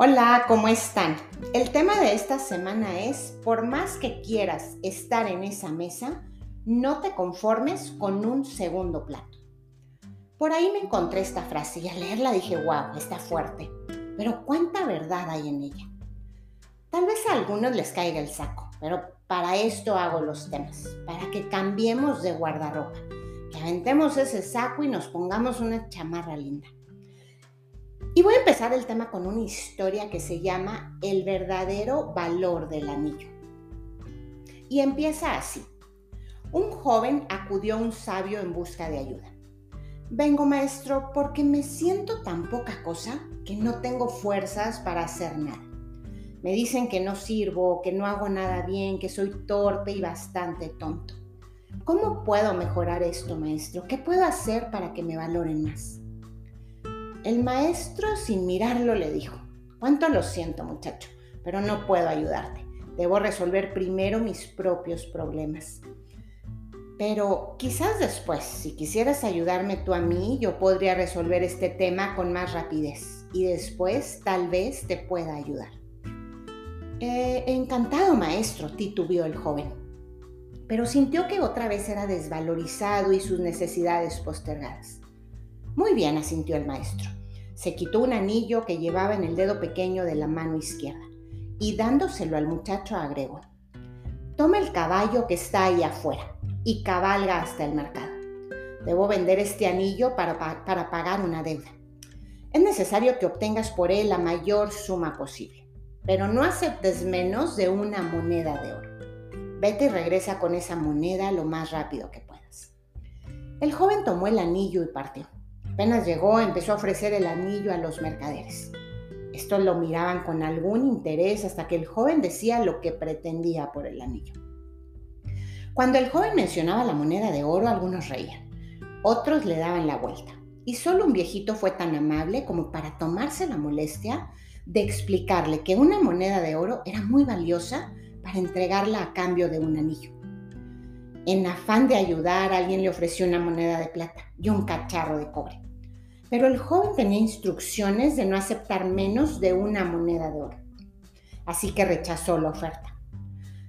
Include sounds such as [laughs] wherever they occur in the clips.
Hola, ¿cómo están? El tema de esta semana es, por más que quieras estar en esa mesa, no te conformes con un segundo plato. Por ahí me encontré esta frase y al leerla dije, wow, está fuerte, pero ¿cuánta verdad hay en ella? Tal vez a algunos les caiga el saco, pero para esto hago los temas, para que cambiemos de guardarropa, que aventemos ese saco y nos pongamos una chamarra linda. Y voy a empezar el tema con una historia que se llama El verdadero valor del anillo. Y empieza así. Un joven acudió a un sabio en busca de ayuda. Vengo, maestro, porque me siento tan poca cosa que no tengo fuerzas para hacer nada. Me dicen que no sirvo, que no hago nada bien, que soy torpe y bastante tonto. ¿Cómo puedo mejorar esto, maestro? ¿Qué puedo hacer para que me valoren más? El maestro, sin mirarlo, le dijo, cuánto lo siento muchacho, pero no puedo ayudarte. Debo resolver primero mis propios problemas. Pero quizás después, si quisieras ayudarme tú a mí, yo podría resolver este tema con más rapidez y después tal vez te pueda ayudar. Eh, encantado, maestro, titubeó el joven, pero sintió que otra vez era desvalorizado y sus necesidades postergadas. Muy bien, asintió el maestro. Se quitó un anillo que llevaba en el dedo pequeño de la mano izquierda y dándoselo al muchacho agregó, toma el caballo que está ahí afuera y cabalga hasta el mercado. Debo vender este anillo para, para pagar una deuda. Es necesario que obtengas por él la mayor suma posible, pero no aceptes menos de una moneda de oro. Vete y regresa con esa moneda lo más rápido que puedas. El joven tomó el anillo y partió. Apenas llegó, empezó a ofrecer el anillo a los mercaderes. Estos lo miraban con algún interés hasta que el joven decía lo que pretendía por el anillo. Cuando el joven mencionaba la moneda de oro, algunos reían, otros le daban la vuelta. Y solo un viejito fue tan amable como para tomarse la molestia de explicarle que una moneda de oro era muy valiosa para entregarla a cambio de un anillo. En afán de ayudar, alguien le ofreció una moneda de plata y un cacharro de cobre. Pero el joven tenía instrucciones de no aceptar menos de una moneda de oro. Así que rechazó la oferta.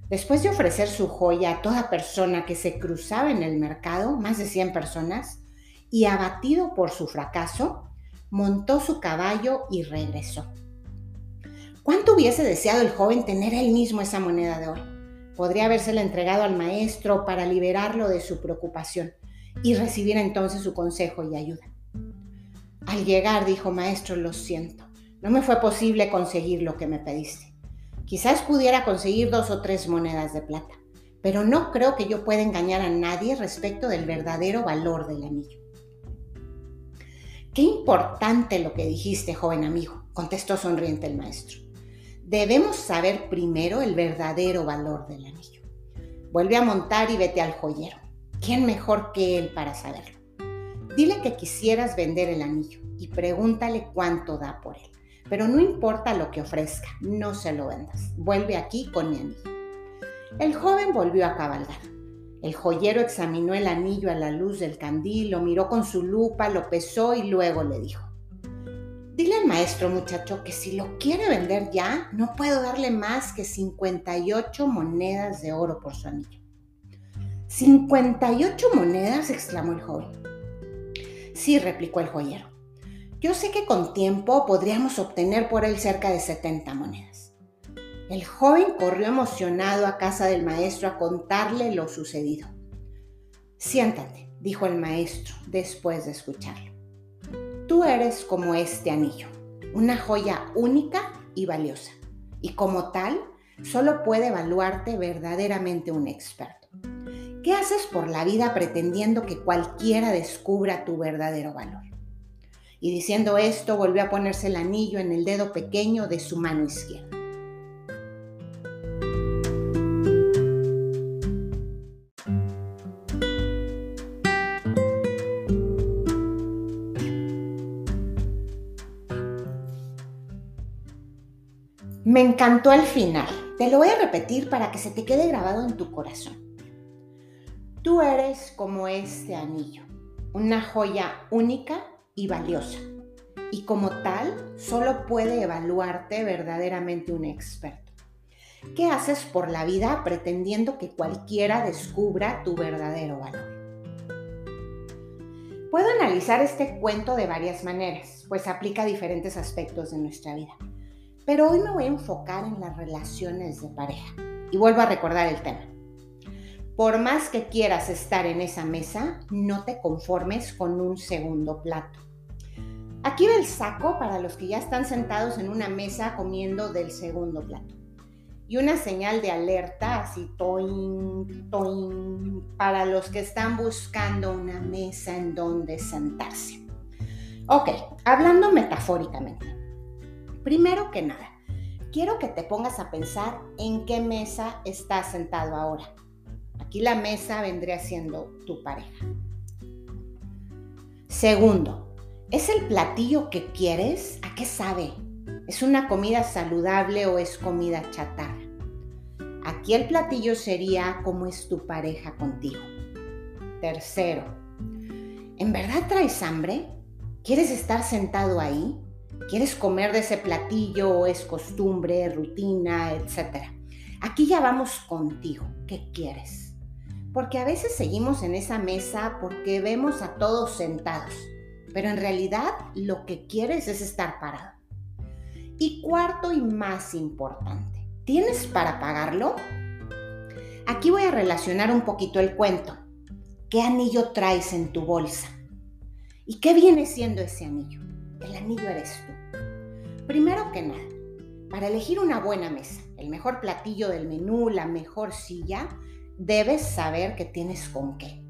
Después de ofrecer su joya a toda persona que se cruzaba en el mercado, más de 100 personas, y abatido por su fracaso, montó su caballo y regresó. ¿Cuánto hubiese deseado el joven tener él mismo esa moneda de oro? Podría habérsela entregado al maestro para liberarlo de su preocupación y recibir entonces su consejo y ayuda. Al llegar dijo, maestro, lo siento, no me fue posible conseguir lo que me pediste. Quizás pudiera conseguir dos o tres monedas de plata, pero no creo que yo pueda engañar a nadie respecto del verdadero valor del anillo. Qué importante lo que dijiste, joven amigo, contestó sonriente el maestro. Debemos saber primero el verdadero valor del anillo. Vuelve a montar y vete al joyero. ¿Quién mejor que él para saberlo? Dile que quisieras vender el anillo y pregúntale cuánto da por él. Pero no importa lo que ofrezca, no se lo vendas. Vuelve aquí con mi anillo. El joven volvió a cabalgar. El joyero examinó el anillo a la luz del candil, lo miró con su lupa, lo pesó y luego le dijo, Dile al maestro muchacho que si lo quiere vender ya, no puedo darle más que 58 monedas de oro por su anillo. ¿58 monedas? exclamó el joven. Sí, replicó el joyero. Yo sé que con tiempo podríamos obtener por él cerca de 70 monedas. El joven corrió emocionado a casa del maestro a contarle lo sucedido. Siéntate, dijo el maestro después de escucharlo. Tú eres como este anillo, una joya única y valiosa, y como tal, solo puede evaluarte verdaderamente un experto. ¿Qué haces por la vida pretendiendo que cualquiera descubra tu verdadero valor? Y diciendo esto, volvió a ponerse el anillo en el dedo pequeño de su mano izquierda. Me encantó el final. Te lo voy a repetir para que se te quede grabado en tu corazón. Tú eres como este anillo, una joya única y valiosa, y como tal solo puede evaluarte verdaderamente un experto. ¿Qué haces por la vida pretendiendo que cualquiera descubra tu verdadero valor? Puedo analizar este cuento de varias maneras, pues aplica a diferentes aspectos de nuestra vida. Pero hoy me voy a enfocar en las relaciones de pareja. Y vuelvo a recordar el tema. Por más que quieras estar en esa mesa, no te conformes con un segundo plato. Aquí el saco para los que ya están sentados en una mesa comiendo del segundo plato y una señal de alerta, así toin, toin, para los que están buscando una mesa en donde sentarse. Ok, hablando metafóricamente. Primero que nada, quiero que te pongas a pensar en qué mesa estás sentado ahora. Aquí la mesa vendría siendo tu pareja. Segundo, ¿es el platillo que quieres? ¿A qué sabe? ¿Es una comida saludable o es comida chatarra? Aquí el platillo sería cómo es tu pareja contigo. Tercero, ¿en verdad traes hambre? ¿Quieres estar sentado ahí? ¿Quieres comer de ese platillo o es costumbre, rutina, etcétera? Aquí ya vamos contigo. ¿Qué quieres? Porque a veces seguimos en esa mesa porque vemos a todos sentados, pero en realidad lo que quieres es estar parado. Y cuarto y más importante, ¿Tienes para pagarlo? Aquí voy a relacionar un poquito el cuento. ¿Qué anillo traes en tu bolsa? ¿Y qué viene siendo ese anillo? El anillo eres tú. Primero que nada, para elegir una buena mesa, el mejor platillo del menú, la mejor silla, debes saber que tienes con qué.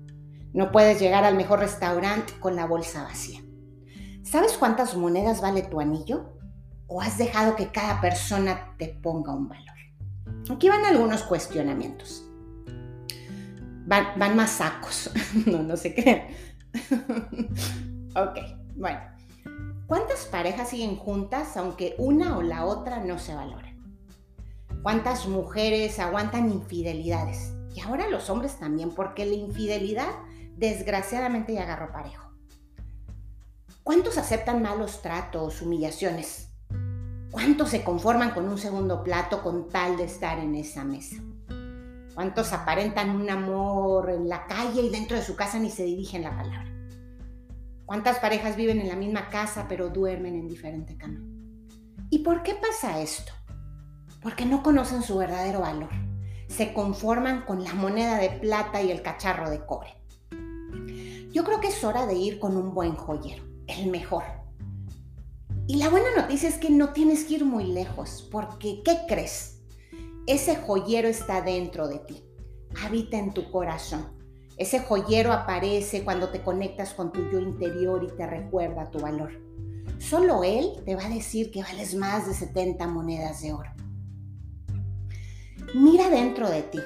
No puedes llegar al mejor restaurante con la bolsa vacía. ¿Sabes cuántas monedas vale tu anillo? ¿O has dejado que cada persona te ponga un valor? Aquí van algunos cuestionamientos. Van, más sacos. [laughs] no, no se crean. [laughs] ok, bueno. ¿Cuántas parejas siguen juntas aunque una o la otra no se valoren? ¿Cuántas mujeres aguantan infidelidades? Y ahora los hombres también, porque la infidelidad desgraciadamente ya agarró parejo. ¿Cuántos aceptan malos tratos, humillaciones? ¿Cuántos se conforman con un segundo plato con tal de estar en esa mesa? ¿Cuántos aparentan un amor en la calle y dentro de su casa ni se dirigen la palabra? ¿Cuántas parejas viven en la misma casa pero duermen en diferente cama? ¿Y por qué pasa esto? Porque no conocen su verdadero valor. Se conforman con la moneda de plata y el cacharro de cobre. Yo creo que es hora de ir con un buen joyero, el mejor y la buena noticia es que no tienes que ir muy lejos, porque ¿qué crees? Ese joyero está dentro de ti, habita en tu corazón. Ese joyero aparece cuando te conectas con tu yo interior y te recuerda tu valor. Solo él te va a decir que vales más de 70 monedas de oro. Mira dentro de ti.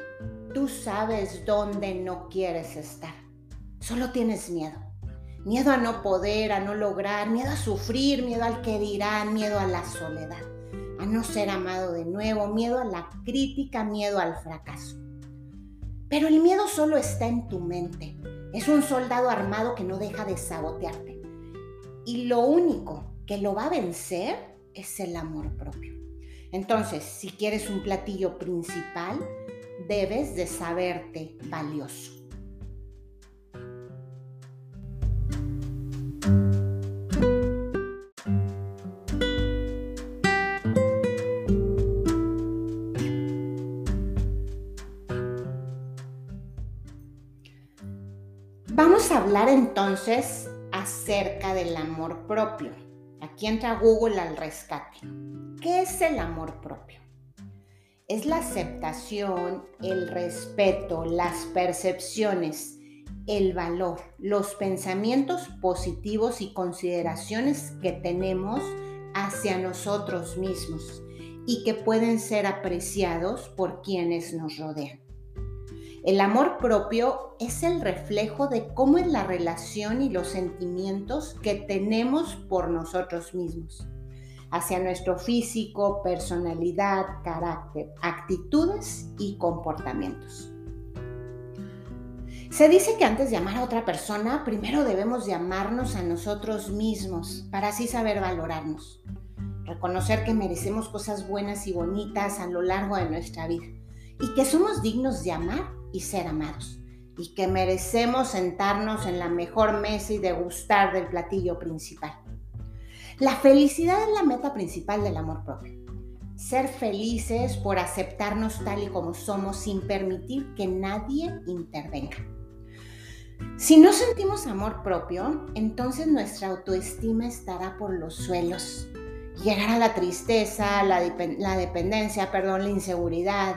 Tú sabes dónde no quieres estar. Solo tienes miedo. Miedo a no poder, a no lograr, miedo a sufrir, miedo al que dirán, miedo a la soledad, a no ser amado de nuevo, miedo a la crítica, miedo al fracaso. Pero el miedo solo está en tu mente. Es un soldado armado que no deja de sabotearte. Y lo único que lo va a vencer es el amor propio. Entonces, si quieres un platillo principal, debes de saberte valioso. Vamos a hablar entonces acerca del amor propio. Aquí entra Google al rescate. ¿Qué es el amor propio? Es la aceptación, el respeto, las percepciones, el valor, los pensamientos positivos y consideraciones que tenemos hacia nosotros mismos y que pueden ser apreciados por quienes nos rodean. El amor propio es el reflejo de cómo es la relación y los sentimientos que tenemos por nosotros mismos, hacia nuestro físico, personalidad, carácter, actitudes y comportamientos. Se dice que antes de amar a otra persona, primero debemos de amarnos a nosotros mismos para así saber valorarnos. Reconocer que merecemos cosas buenas y bonitas a lo largo de nuestra vida y que somos dignos de amar y ser amados y que merecemos sentarnos en la mejor mesa y degustar del platillo principal. La felicidad es la meta principal del amor propio. Ser felices por aceptarnos tal y como somos sin permitir que nadie intervenga. Si no sentimos amor propio, entonces nuestra autoestima estará por los suelos. Llegará la tristeza, la, dependencia, perdón, la inseguridad,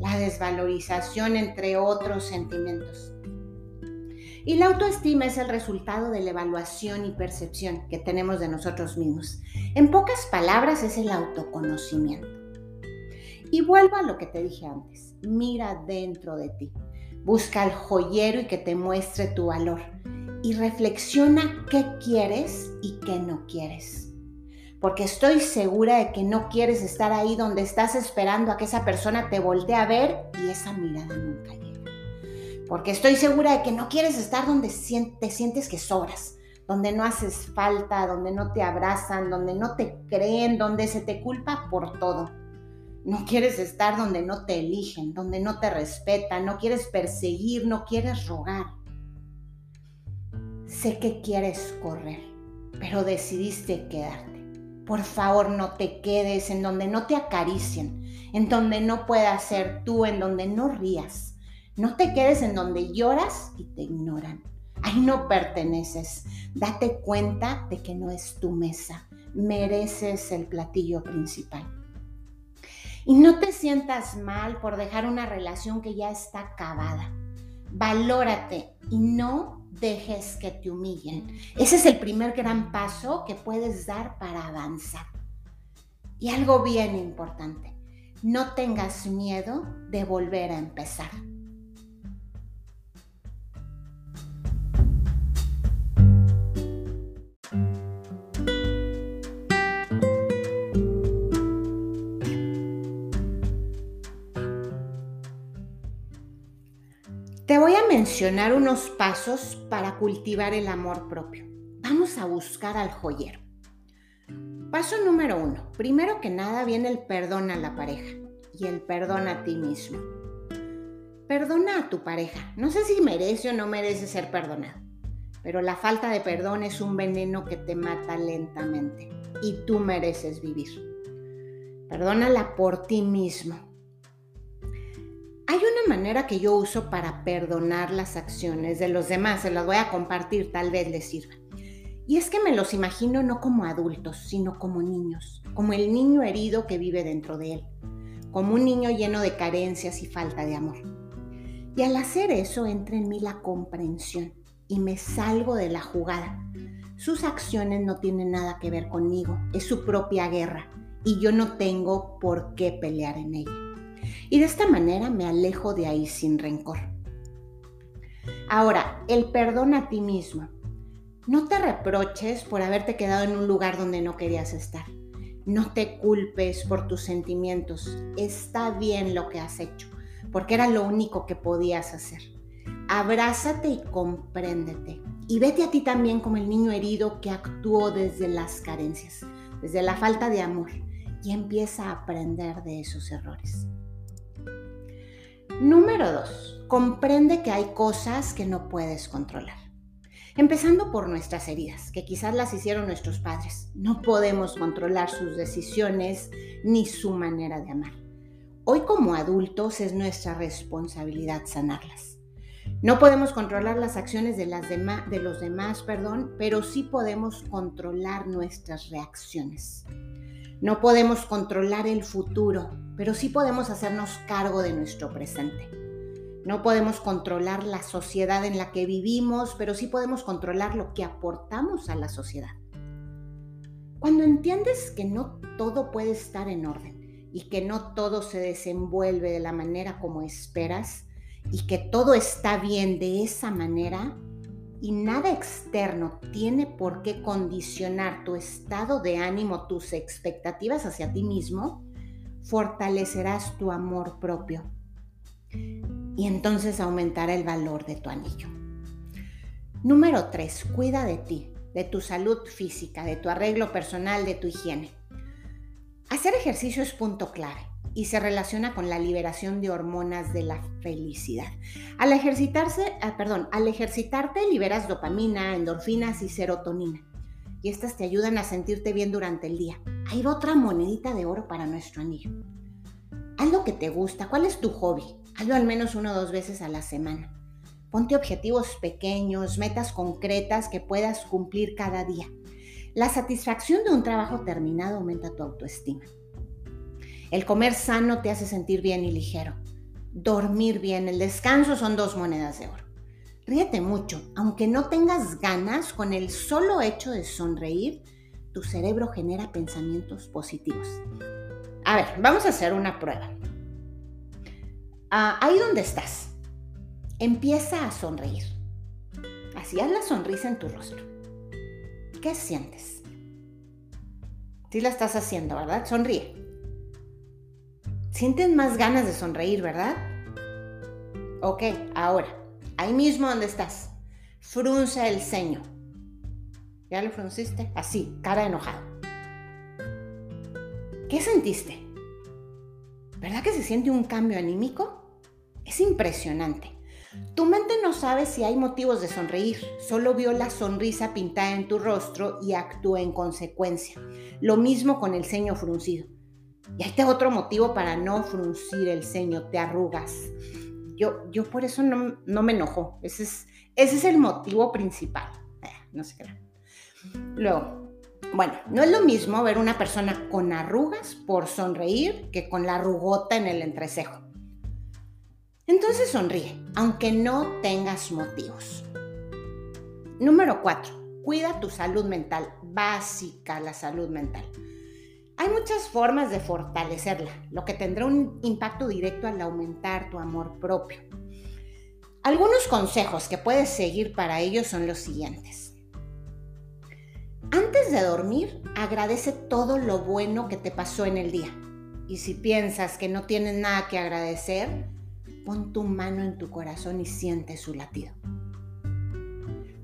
la desvalorización, entre otros sentimientos. Y la autoestima es el resultado de la evaluación y percepción que tenemos de nosotros mismos. En pocas palabras es el autoconocimiento. Y vuelvo a lo que te dije antes, mira dentro de ti. Busca al joyero y que te muestre tu valor. Y reflexiona qué quieres y qué no quieres. Porque estoy segura de que no quieres estar ahí donde estás esperando a que esa persona te voltee a ver y esa mirada nunca llega. Porque estoy segura de que no quieres estar donde te sientes que sobras, donde no haces falta, donde no te abrazan, donde no te creen, donde se te culpa por todo. No quieres estar donde no te eligen, donde no te respetan, no quieres perseguir, no quieres rogar. Sé que quieres correr, pero decidiste quedarte. Por favor, no te quedes en donde no te acaricien, en donde no puedas ser tú, en donde no rías. No te quedes en donde lloras y te ignoran. Ahí no perteneces. Date cuenta de que no es tu mesa. Mereces el platillo principal. Y no te sientas mal por dejar una relación que ya está acabada. Valórate y no dejes que te humillen. Ese es el primer gran paso que puedes dar para avanzar. Y algo bien importante, no tengas miedo de volver a empezar. Te voy a mencionar unos pasos para cultivar el amor propio. Vamos a buscar al joyero. Paso número uno. Primero que nada viene el perdón a la pareja y el perdón a ti mismo. Perdona a tu pareja. No sé si merece o no merece ser perdonado, pero la falta de perdón es un veneno que te mata lentamente y tú mereces vivir. Perdónala por ti mismo hay una manera que yo uso para perdonar las acciones de los demás, se las voy a compartir, tal vez les sirva. Y es que me los imagino no como adultos, sino como niños, como el niño herido que vive dentro de él, como un niño lleno de carencias y falta de amor. Y al hacer eso entra en mí la comprensión y me salgo de la jugada. Sus acciones no tienen nada que ver conmigo, es su propia guerra y yo no tengo por qué pelear en ella y de esta manera me alejo de ahí sin rencor. Ahora, el perdón a ti mismo. No te reproches por haberte quedado en un lugar donde no querías estar. No te culpes por tus sentimientos. Está bien lo que has hecho, porque era lo único que podías hacer. Abrázate y compréndete. Y vete a ti también como el niño herido que actuó desde las carencias, desde la falta de amor, y empieza a aprender de esos errores. Número 2. Comprende que hay cosas que no puedes controlar. Empezando por nuestras heridas, que quizás las hicieron nuestros padres. No podemos controlar sus decisiones ni su manera de amar. Hoy como adultos es nuestra responsabilidad sanarlas. No podemos controlar las acciones de los demás, perdón, pero sí podemos controlar nuestras reacciones. No podemos controlar el futuro, pero sí podemos hacernos cargo de nuestro presente. No podemos controlar la sociedad en la que vivimos, pero sí podemos controlar lo que aportamos a la sociedad. Cuando entiendes que no todo puede estar en orden y que no todo se desenvuelve de la manera como esperas y que todo está bien de esa manera, y nada externo tiene por qué condicionar tu estado de ánimo, tus expectativas hacia ti mismo, fortalecerás tu amor propio. y entonces aumentará el valor de tu anillo. Número 3. Cuida de ti, de tu salud física, de tu arreglo personal, de tu higiene. Hacer ejercicio es punto clave y se relaciona con la liberación de hormonas de la felicidad. Al ejercitarse, ah, perdón, al ejercitarte liberas dopamina, endorfinas y serotonina. Y estas te ayudan a sentirte bien durante el día. Ahí va otra monedita de oro para nuestro anillo. Haz lo que te gusta. ¿Cuál es tu hobby? Hazlo al menos una o dos veces a la semana. Ponte objetivos pequeños, metas concretas que puedas cumplir cada día. La satisfacción de un trabajo terminado aumenta tu autoestima. El comer sano te hace sentir bien y ligero. Dormir bien, el descanso son dos monedas de oro. Ríete mucho, aunque no tengas ganas, con el solo hecho de sonreír, tu cerebro genera pensamientos positivos. A ver, vamos a hacer una prueba. Ah, ahí donde estás, Empieza a sonreír. Así haz la sonrisa en tu rostro. ¿Qué sientes? Sí la estás haciendo, ¿verdad? Sonríe. Sientes más ganas de sonreír, ¿verdad? Ok, ahora, ahí mismo donde estás, frunce el ceño. ¿Ya lo frunciste? Así, cara enojado. ¿Qué sentiste? ¿Verdad que se siente un cambio anímico? Es impresionante. Tu mente no sabe si hay motivos de sonreír, solo vio la sonrisa pintada en tu rostro y actúa en consecuencia. Lo mismo con el ceño fruncido. Y hay otro motivo para no fruncir el ceño, te arrugas. Yo, yo por eso no, me enojo, ese es, ese es el motivo principal. Eh, no sé qué. Luego, bueno, no es lo mismo ver una persona con arrugas por sonreír que con la arrugota en el entrecejo. Entonces sonríe, aunque no tengas motivos. Número 4. Cuida tu salud mental, básica la salud mental. Hay muchas formas de fortalecerla, lo que tendrá un impacto directo al aumentar tu amor propio. Algunos consejos que puedes seguir para ello son los siguientes. Antes de dormir, agradece todo lo bueno que te pasó en el día. Y si piensas que no tienes nada que agradecer, pon tu mano en tu corazón y siente su latido.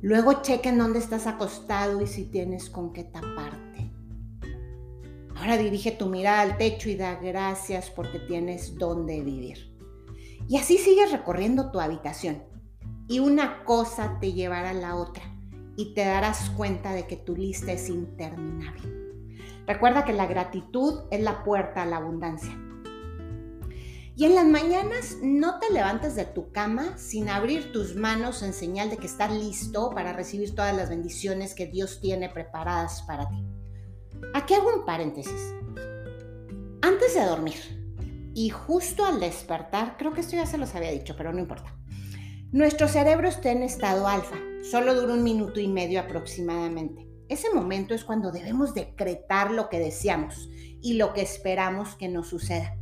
Luego checa en dónde estás acostado y si tienes con qué taparte. Ahora dirige tu mirada al techo y da gracias porque tienes dónde vivir. Y así sigues recorriendo tu habitación. Y una cosa te llevará a la otra y te darás cuenta de que tu lista es interminable. Recuerda que la gratitud es la puerta a la abundancia. Y en las mañanas no te levantes de tu cama sin abrir tus manos en señal de que estás listo para recibir todas las bendiciones que Dios tiene preparadas para ti. Aquí hago un paréntesis. Antes de dormir y justo al despertar, creo que esto ya se los había dicho, pero no importa. Nuestro cerebro está en estado alfa, solo dura un minuto y medio aproximadamente. Ese momento es cuando debemos decretar lo que deseamos y lo que esperamos que nos suceda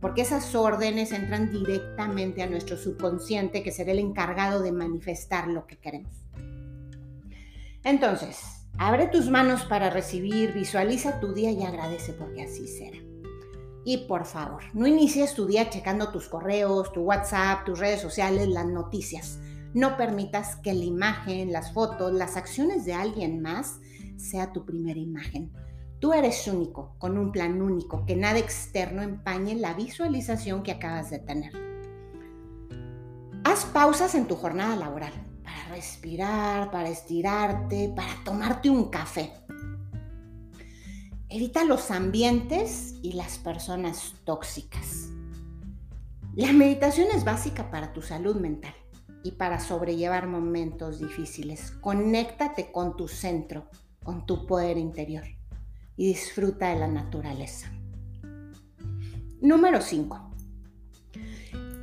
porque esas órdenes entran directamente a nuestro subconsciente que será el encargado de manifestar lo que queremos. Entonces, abre tus manos para recibir, visualiza tu día y agradece porque así será. Y por favor, no inicies tu día checando tus correos, tu WhatsApp, tus redes sociales, las noticias. No permitas que la imagen, las fotos, las acciones de alguien más sea tu primera imagen. Tú eres único, con un plan único, que nada externo empañe la visualización que acabas de tener. Haz pausas en tu jornada laboral respirar, para estirarte, para tomarte un café. Evita los ambientes y las personas tóxicas. La meditación es básica para tu salud mental y para sobrellevar momentos difíciles. Conéctate con tu centro, con tu poder interior y disfruta de la naturaleza. Número 5.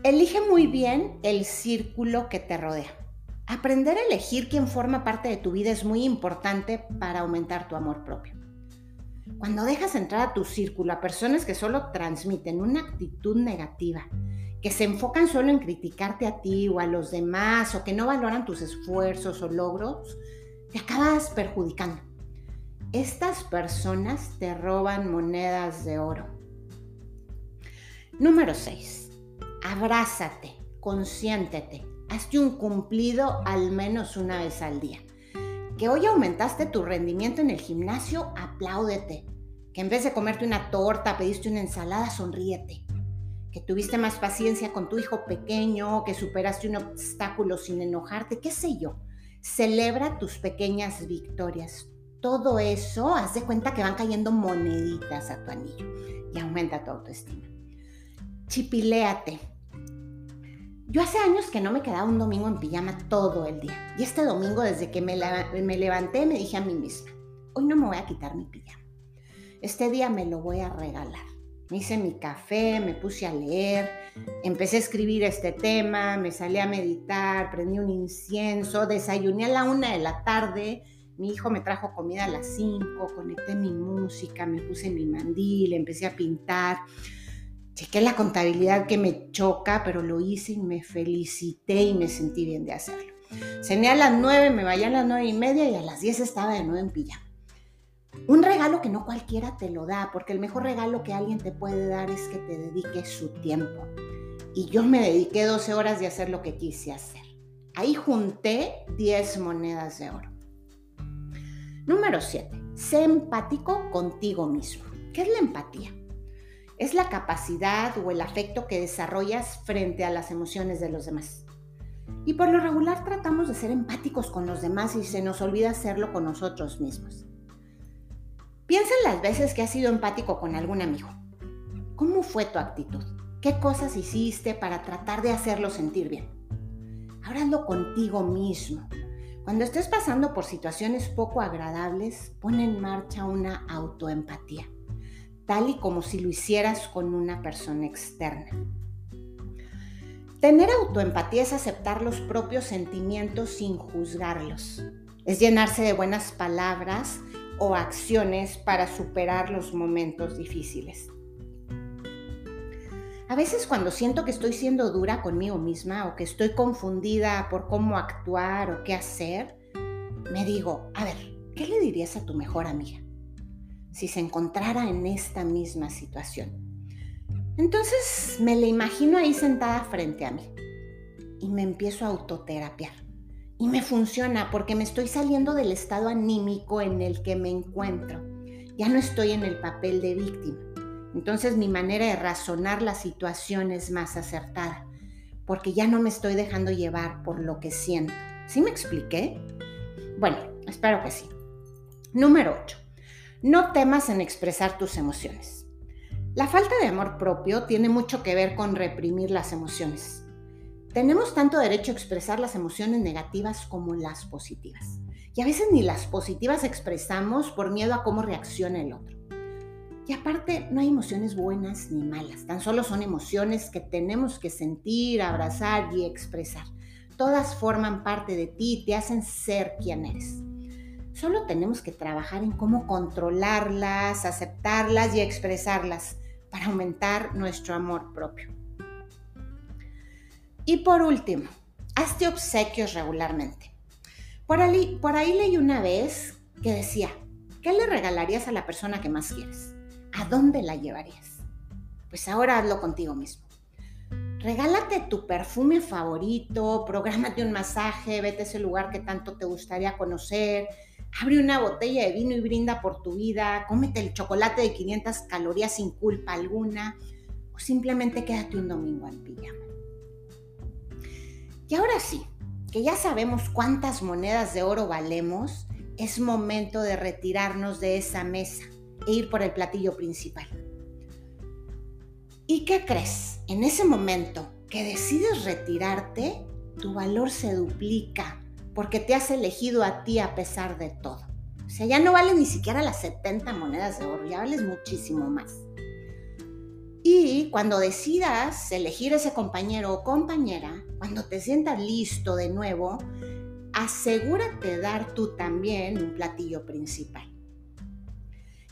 Elige muy bien el círculo que te rodea. Aprender a elegir quién forma parte de tu vida es muy importante para aumentar tu amor propio. Cuando dejas entrar a tu círculo a personas que solo transmiten una actitud negativa, que se enfocan solo en criticarte a ti o a los demás o que no valoran tus esfuerzos o logros, te acabas perjudicando. Estas personas te roban monedas de oro. Número 6. Abrázate consiéntete. Hazte un cumplido al menos una vez al día. Que hoy aumentaste tu rendimiento en el gimnasio, apláudete. Que en vez de comerte una torta, pediste una ensalada, sonríete. Que tuviste más paciencia con tu hijo pequeño, que superaste un obstáculo sin enojarte, qué sé yo. Celebra tus pequeñas victorias. Todo eso, haz de cuenta que van cayendo moneditas a tu anillo y aumenta tu autoestima. Chipiléate yo hace años que no me quedaba un domingo en pijama todo el día. Y este domingo, desde que me, levanté, me dije a mí misma, hoy no me voy a quitar mi pijama. Este día me lo voy a regalar. Me hice mi café, me puse a leer, empecé a escribir este tema, me salí a meditar, prendí un incienso, desayuné a la una de la tarde, mi hijo me trajo comida a las cinco, conecté mi música, me puse mi mandil, empecé a pintar. Chequé la contabilidad que me choca, pero lo hice y me felicité y me sentí bien de hacerlo. Cené a las nueve, me vaya a las nueve y media y a las diez estaba de nuevo en pijama. Un regalo que no cualquiera te lo da, porque el mejor regalo que alguien te puede dar es que te dedique su tiempo. Y yo me dediqué 12 horas de hacer lo que quise hacer. Ahí junté 10 monedas de oro. Número 7. Sé empático contigo mismo. ¿Qué es la empatía? Es la capacidad o el afecto que desarrollas frente a las emociones de los demás. Y por lo regular tratamos de ser empáticos con los demás y se nos olvida hacerlo con nosotros mismos. Piensa en las veces que has sido empático con algún amigo. ¿Cómo fue tu actitud? ¿Qué cosas hiciste para tratar de hacerlo sentir bien? Háblalo contigo mismo. Cuando estés pasando por situaciones poco agradables, pon en marcha una autoempatía tal y como si lo hicieras con una persona externa. Tener autoempatía es aceptar los propios sentimientos sin juzgarlos. Es llenarse de buenas palabras o acciones para superar los momentos difíciles. A veces cuando siento que estoy siendo dura conmigo misma o que estoy confundida por cómo actuar o qué hacer, me digo, a ver, ¿qué le dirías a tu mejor amiga? Si se encontrara en esta misma situación. Entonces me la imagino ahí sentada frente a mí y me empiezo a autoterapiar. Y me funciona porque me estoy saliendo del estado anímico en el que me encuentro. Ya no estoy en el papel de víctima. Entonces mi manera de razonar la situación es más acertada, porque ya no me estoy dejando llevar por lo que siento. ¿Sí me expliqué? Bueno, espero que sí. Número 8. No temas en expresar tus emociones. La falta de amor propio tiene mucho que ver con reprimir las emociones. Tenemos tanto derecho a expresar las emociones negativas como las positivas. Y a veces ni las positivas expresamos por miedo a cómo reacciona el otro. Y aparte, no hay emociones buenas ni malas, tan solo son emociones que tenemos que sentir, abrazar y expresar. Todas forman parte de ti y te hacen ser quien eres. Solo tenemos que trabajar en cómo controlarlas, aceptarlas y expresarlas para aumentar nuestro amor propio. Y por último, hazte obsequios regularmente. Por ahí, por ahí leí una vez que decía, ¿qué le regalarías a la persona que más quieres? ¿A dónde la llevarías? Pues ahora hazlo contigo mismo. Regálate tu perfume favorito, prográmate un masaje, vete a ese lugar que tanto te gustaría conocer, Abre una botella de vino y brinda por tu vida, cómete el chocolate de 500 calorías sin culpa alguna o simplemente quédate un domingo en pijama. Y ahora sí, que ya sabemos cuántas monedas de oro valemos, es momento de retirarnos de esa mesa e ir por el platillo principal. ¿Y qué crees? En ese momento que decides retirarte, tu valor se duplica porque te has elegido a ti a pesar de todo. O sea, ya no vale ni siquiera las 70 monedas de oro, ya vales muchísimo más. Y cuando decidas elegir ese compañero o compañera, cuando te sientas listo de nuevo, asegúrate dar tú también un platillo principal.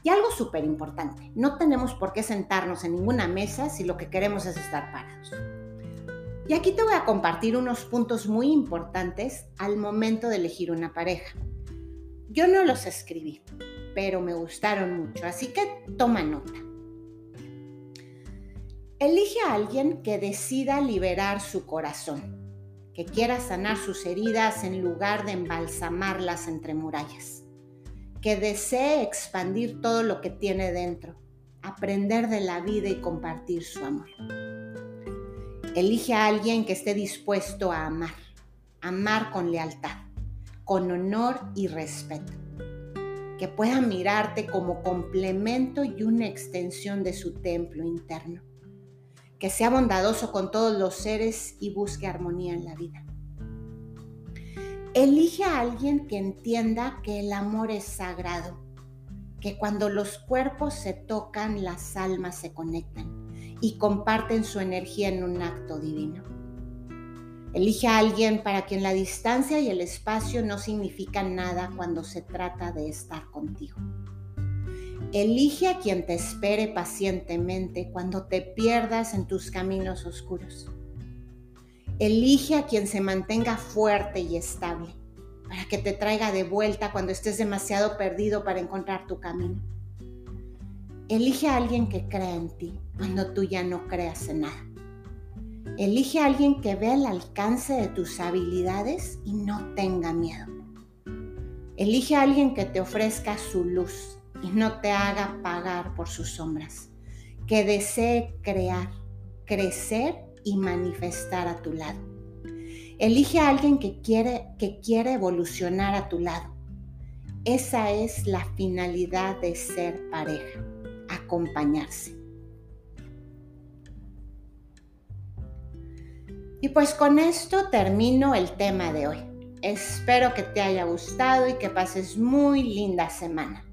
Y algo súper importante, no tenemos por qué sentarnos en ninguna mesa si lo que queremos es estar parados. Y aquí te voy a compartir unos puntos muy importantes al momento de elegir una pareja. Yo no los escribí, pero me gustaron mucho, así que toma nota. Elige a alguien que decida liberar su corazón, que quiera sanar sus heridas en lugar de embalsamarlas entre murallas, que desee expandir todo lo que tiene dentro, aprender de la vida y compartir su amor. Elige a alguien que esté dispuesto a amar, amar con lealtad, con honor y respeto, que pueda mirarte como complemento y una extensión de su templo interno que sea bondadoso con todos los seres y busque armonía en la vida. Elige a alguien que entienda que el amor es sagrado, que cuando los cuerpos se tocan, las almas se conectan y comparten su energía en un acto divino. Elige a alguien para quien la distancia y el espacio no significan nada cuando se trata de estar contigo. Elige a quien te espere pacientemente cuando te pierdas en tus caminos oscuros. Elige a quien se mantenga fuerte y estable para que te traiga de vuelta cuando estés demasiado perdido para encontrar tu camino. Elige a alguien que crea en ti cuando tú ya no creas en nada. Elige a alguien que vea el alcance de tus habilidades y no tenga miedo. Elige a alguien que te ofrezca su luz y no te haga pagar por sus sombras, que desee crear, crecer y manifestar a tu lado. Elige a alguien que quiere, que quiere evolucionar a tu lado. Esa es la finalidad de ser pareja, acompañarse. Y pues con esto termino el tema de hoy. Espero que te haya gustado y que pases muy linda semana.